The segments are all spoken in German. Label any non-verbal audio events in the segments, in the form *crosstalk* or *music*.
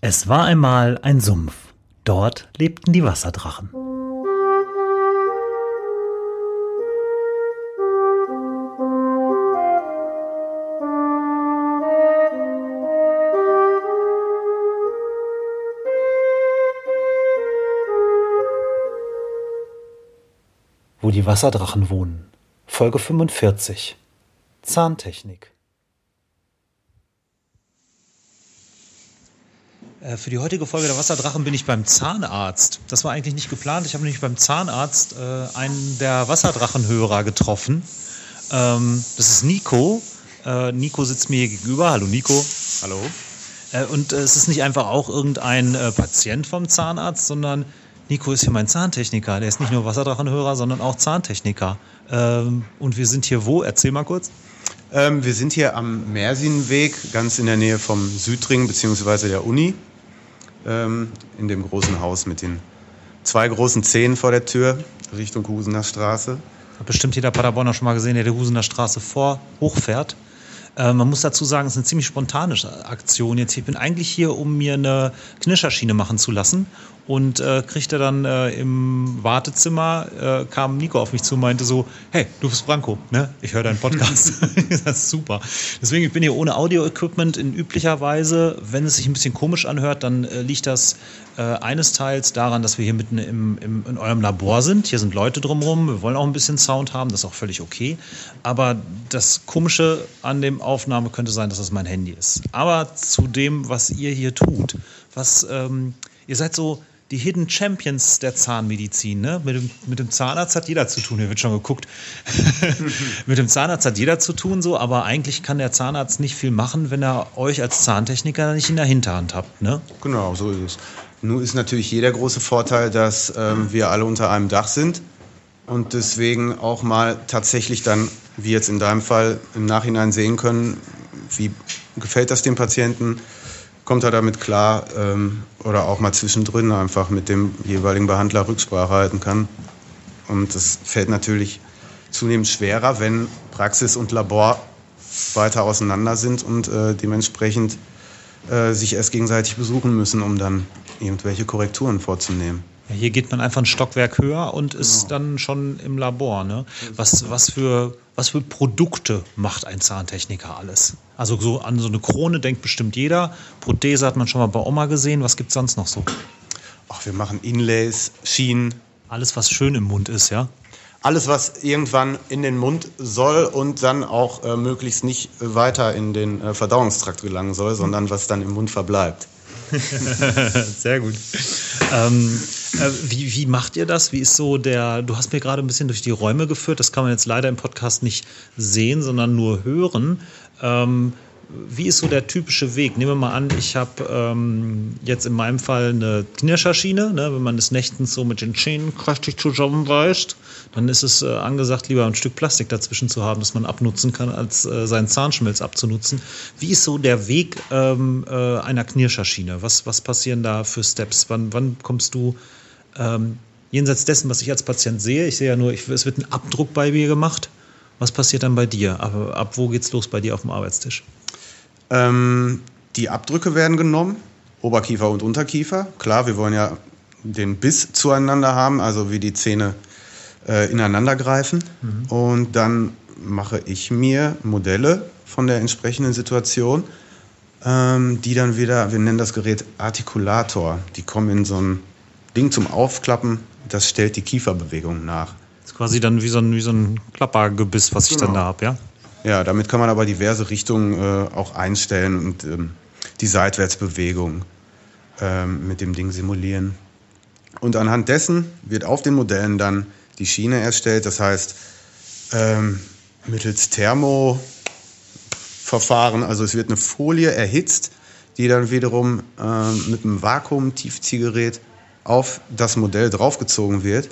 Es war einmal ein Sumpf. Dort lebten die Wasserdrachen. Wo die Wasserdrachen wohnen. Folge 45. Zahntechnik. Für die heutige Folge der Wasserdrachen bin ich beim Zahnarzt. Das war eigentlich nicht geplant. Ich habe nämlich beim Zahnarzt äh, einen der Wasserdrachenhörer getroffen. Ähm, das ist Nico. Äh, Nico sitzt mir hier gegenüber. Hallo Nico. Hallo. Äh, und äh, es ist nicht einfach auch irgendein äh, Patient vom Zahnarzt, sondern Nico ist hier mein Zahntechniker. Der ist nicht nur Wasserdrachenhörer, sondern auch Zahntechniker. Ähm, und wir sind hier wo? Erzähl mal kurz. Ähm, wir sind hier am Mersinweg, ganz in der Nähe vom Südring bzw. der Uni, ähm, in dem großen Haus mit den zwei großen Zähnen vor der Tür Richtung Husener Straße. Hat bestimmt jeder Paderborner schon mal gesehen, der die Husener Straße vor hochfährt. Äh, man muss dazu sagen, es ist eine ziemlich spontane Aktion jetzt. Ich bin eigentlich hier, um mir eine Knischerschiene machen zu lassen und äh, kriegte dann äh, im Wartezimmer, äh, kam Nico auf mich zu und meinte so, hey, du bist Branko, ne? Ich höre deinen Podcast. *laughs* *laughs* das ist super. Deswegen, ich bin hier ohne Audio-Equipment in üblicher Weise. Wenn es sich ein bisschen komisch anhört, dann äh, liegt das äh, eines Teils daran, dass wir hier mitten im, im, in eurem Labor sind. Hier sind Leute drumherum. Wir wollen auch ein bisschen Sound haben, das ist auch völlig okay. Aber das Komische an dem Aufnahme könnte sein, dass das mein Handy ist. Aber zu dem, was ihr hier tut, was ähm, ihr seid so die Hidden Champions der Zahnmedizin. Ne? Mit, dem, mit dem Zahnarzt hat jeder zu tun. Hier wird schon geguckt. *laughs* mit dem Zahnarzt hat jeder zu tun, so, aber eigentlich kann der Zahnarzt nicht viel machen, wenn er euch als Zahntechniker nicht in der Hinterhand habt. Ne? Genau, so ist es. Nun ist natürlich jeder große Vorteil, dass ähm, wir alle unter einem Dach sind und deswegen auch mal tatsächlich dann, wie jetzt in deinem Fall, im Nachhinein sehen können, wie gefällt das dem Patienten, kommt er damit klar ähm, oder auch mal zwischendrin einfach mit dem jeweiligen Behandler Rücksprache halten kann. Und das fällt natürlich zunehmend schwerer, wenn Praxis und Labor weiter auseinander sind und äh, dementsprechend äh, sich erst gegenseitig besuchen müssen, um dann irgendwelche Korrekturen vorzunehmen. Ja, hier geht man einfach ein Stockwerk höher und ist genau. dann schon im Labor. Ne? Was, was, für, was für Produkte macht ein Zahntechniker alles? Also so an so eine Krone denkt bestimmt jeder. Prothese hat man schon mal bei Oma gesehen. Was gibt es sonst noch so? Ach, wir machen Inlays, Schienen. Alles, was schön im Mund ist, ja? Alles, was irgendwann in den Mund soll und dann auch äh, möglichst nicht weiter in den äh, Verdauungstrakt gelangen soll, sondern was dann im Mund verbleibt. *laughs* Sehr gut. Ähm, äh, wie, wie macht ihr das? Wie ist so der, du hast mir gerade ein bisschen durch die Räume geführt, das kann man jetzt leider im Podcast nicht sehen, sondern nur hören. Ähm, wie ist so der typische Weg? Nehmen wir mal an, ich habe ähm, jetzt in meinem Fall eine Knirscherschiene. Ne? Wenn man des Nächtens so mit den Zähnen kräftig zusammenbeißt, dann ist es äh, angesagt, lieber ein Stück Plastik dazwischen zu haben, das man abnutzen kann, als äh, seinen Zahnschmelz abzunutzen. Wie ist so der Weg ähm, äh, einer Knirscherschiene? Was, was passieren da für Steps? Wann, wann kommst du ähm, jenseits dessen, was ich als Patient sehe? Ich sehe ja nur, ich, es wird ein Abdruck bei mir gemacht. Was passiert dann bei dir? Ab, ab wo geht's los bei dir auf dem Arbeitstisch? Ähm, die Abdrücke werden genommen, Oberkiefer und Unterkiefer. Klar, wir wollen ja den Biss zueinander haben, also wie die Zähne äh, ineinander greifen. Mhm. Und dann mache ich mir Modelle von der entsprechenden Situation, ähm, die dann wieder, wir nennen das Gerät Artikulator. Die kommen in so ein Ding zum Aufklappen, das stellt die Kieferbewegung nach. Das ist quasi dann wie so ein, wie so ein Klappergebiss, was ich dann genau. da habe, ja? Ja, damit kann man aber diverse Richtungen äh, auch einstellen und ähm, die Seitwärtsbewegung ähm, mit dem Ding simulieren. Und anhand dessen wird auf den Modellen dann die Schiene erstellt. Das heißt, ähm, mittels Thermoverfahren, also es wird eine Folie erhitzt, die dann wiederum ähm, mit einem Vakuum-Tiefziehgerät auf das Modell draufgezogen wird.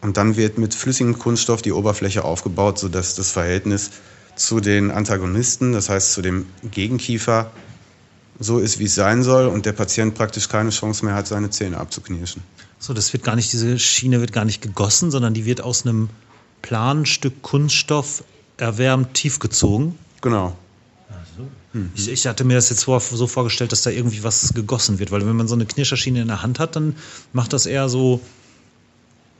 Und dann wird mit flüssigem Kunststoff die Oberfläche aufgebaut, sodass das Verhältnis zu den Antagonisten, das heißt zu dem Gegenkiefer, so ist, wie es sein soll und der Patient praktisch keine Chance mehr hat, seine Zähne abzuknirschen. So, das wird gar nicht, diese Schiene wird gar nicht gegossen, sondern die wird aus einem planen Stück Kunststoff erwärmt tief gezogen. Genau. Ach so. Mhm. Ich, ich, hatte mir das jetzt so vorgestellt, dass da irgendwie was gegossen wird, weil wenn man so eine Knirscherschine in der Hand hat, dann macht das eher so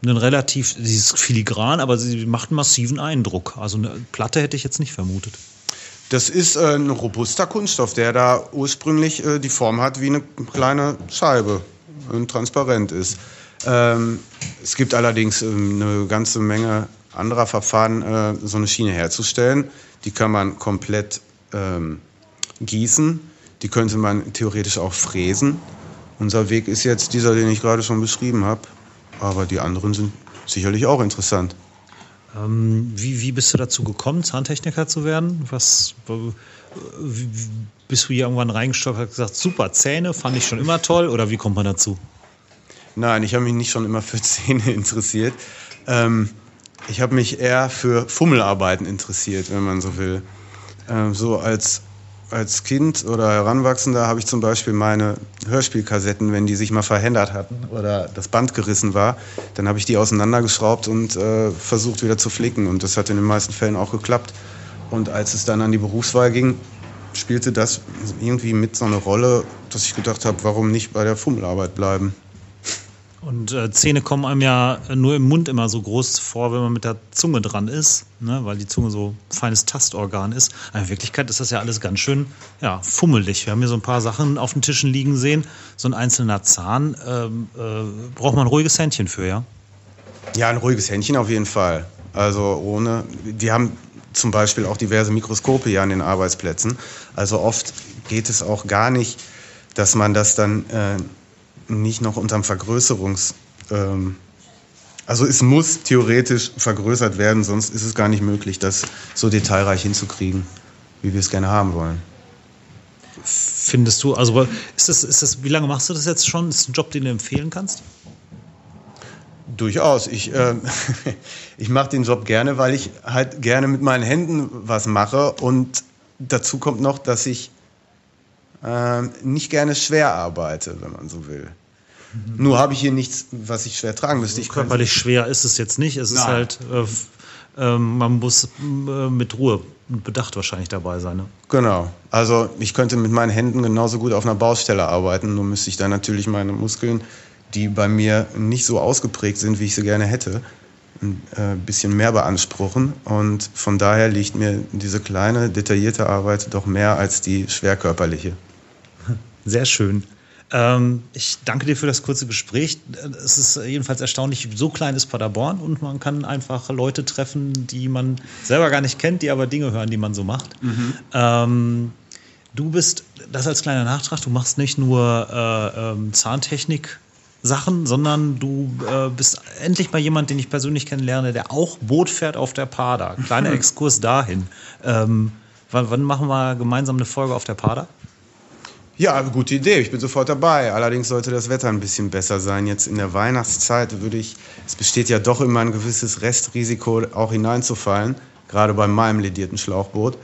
einen relativ, sie ist filigran, aber sie macht einen massiven Eindruck. Also eine Platte hätte ich jetzt nicht vermutet. Das ist äh, ein robuster Kunststoff, der da ursprünglich äh, die Form hat wie eine kleine Scheibe und transparent ist. Ähm, es gibt allerdings ähm, eine ganze Menge anderer Verfahren, äh, so eine Schiene herzustellen. Die kann man komplett ähm, gießen, die könnte man theoretisch auch fräsen. Unser Weg ist jetzt dieser, den ich gerade schon beschrieben habe, aber die anderen sind sicherlich auch interessant. Ähm, wie, wie bist du dazu gekommen, Zahntechniker zu werden? Was, wie, bist du hier irgendwann reingestockt und gesagt, super, Zähne fand ich schon immer toll oder wie kommt man dazu? Nein, ich habe mich nicht schon immer für Zähne *laughs* interessiert. Ähm, ich habe mich eher für Fummelarbeiten interessiert, wenn man so will. Ähm, so als als Kind oder Heranwachsender habe ich zum Beispiel meine Hörspielkassetten, wenn die sich mal verhändert hatten oder das Band gerissen war, dann habe ich die auseinandergeschraubt und äh, versucht wieder zu flicken. Und das hat in den meisten Fällen auch geklappt. Und als es dann an die Berufswahl ging, spielte das irgendwie mit so eine Rolle, dass ich gedacht habe, warum nicht bei der Fummelarbeit bleiben. Und äh, Zähne kommen einem ja nur im Mund immer so groß vor, wenn man mit der Zunge dran ist, ne? weil die Zunge so feines Tastorgan ist. Aber in Wirklichkeit ist das ja alles ganz schön ja, fummelig. Wir haben hier so ein paar Sachen auf den Tischen liegen sehen. So ein einzelner Zahn ähm, äh, braucht man ein ruhiges Händchen für, ja? Ja, ein ruhiges Händchen auf jeden Fall. Also ohne, wir haben zum Beispiel auch diverse Mikroskope hier an den Arbeitsplätzen. Also oft geht es auch gar nicht, dass man das dann äh, nicht noch unterm Vergrößerungs... Ähm, also es muss theoretisch vergrößert werden, sonst ist es gar nicht möglich, das so detailreich hinzukriegen, wie wir es gerne haben wollen. Findest du, also ist das, ist das, wie lange machst du das jetzt schon? Ist das ein Job, den du empfehlen kannst? Durchaus. Ich, äh, *laughs* ich mache den Job gerne, weil ich halt gerne mit meinen Händen was mache. Und dazu kommt noch, dass ich äh, nicht gerne schwer arbeite, wenn man so will. Mhm. Nur habe ich hier nichts, was ich schwer tragen müsste. Ich körperlich schwer ist es jetzt nicht. Es Nein. ist halt, äh, äh, man muss äh, mit Ruhe und Bedacht wahrscheinlich dabei sein. Ne? Genau. Also ich könnte mit meinen Händen genauso gut auf einer Baustelle arbeiten. Nur müsste ich dann natürlich meine Muskeln, die bei mir nicht so ausgeprägt sind, wie ich sie gerne hätte, ein äh, bisschen mehr beanspruchen. Und von daher liegt mir diese kleine, detaillierte Arbeit doch mehr als die schwerkörperliche. Sehr schön. Ähm, ich danke dir für das kurze Gespräch. Es ist jedenfalls erstaunlich, so klein ist Paderborn und man kann einfach Leute treffen, die man selber gar nicht kennt, die aber Dinge hören, die man so macht. Mhm. Ähm, du bist, das als kleiner Nachtrag, du machst nicht nur äh, ähm, Zahntechnik. Sachen, sondern du äh, bist endlich mal jemand, den ich persönlich kennenlerne, der auch Boot fährt auf der Pada. Kleiner *laughs* Exkurs dahin. Ähm, wann, wann, machen wir gemeinsam eine Folge auf der Pada? Ja, gute Idee. Ich bin sofort dabei. Allerdings sollte das Wetter ein bisschen besser sein. Jetzt in der Weihnachtszeit würde ich, es besteht ja doch immer ein gewisses Restrisiko, auch hineinzufallen, gerade bei meinem ledierten Schlauchboot.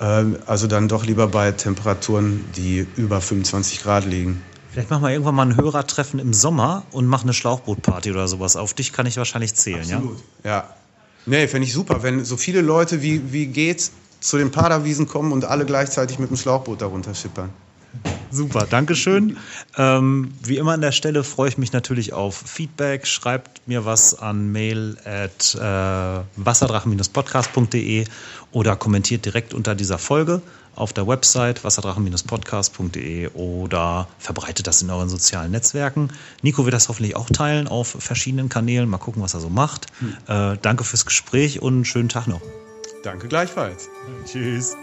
Ähm, also dann doch lieber bei Temperaturen, die über 25 Grad liegen. Vielleicht machen wir irgendwann mal ein Hörertreffen im Sommer und machen eine Schlauchbootparty oder sowas. Auf dich kann ich wahrscheinlich zählen, Absolut. ja? Ja. Nee, fände ich super, wenn so viele Leute wie, wie geht zu den Paderwiesen kommen und alle gleichzeitig mit dem Schlauchboot darunter schippern. Super, Dankeschön. Ähm, wie immer an der Stelle freue ich mich natürlich auf Feedback. Schreibt mir was an mail at äh, wasserdrachen-podcast.de oder kommentiert direkt unter dieser Folge auf der Website wasserdrachen-podcast.de oder verbreitet das in euren sozialen Netzwerken. Nico wird das hoffentlich auch teilen auf verschiedenen Kanälen. Mal gucken, was er so macht. Hm. Äh, danke fürs Gespräch und einen schönen Tag noch. Danke gleichfalls. Tschüss.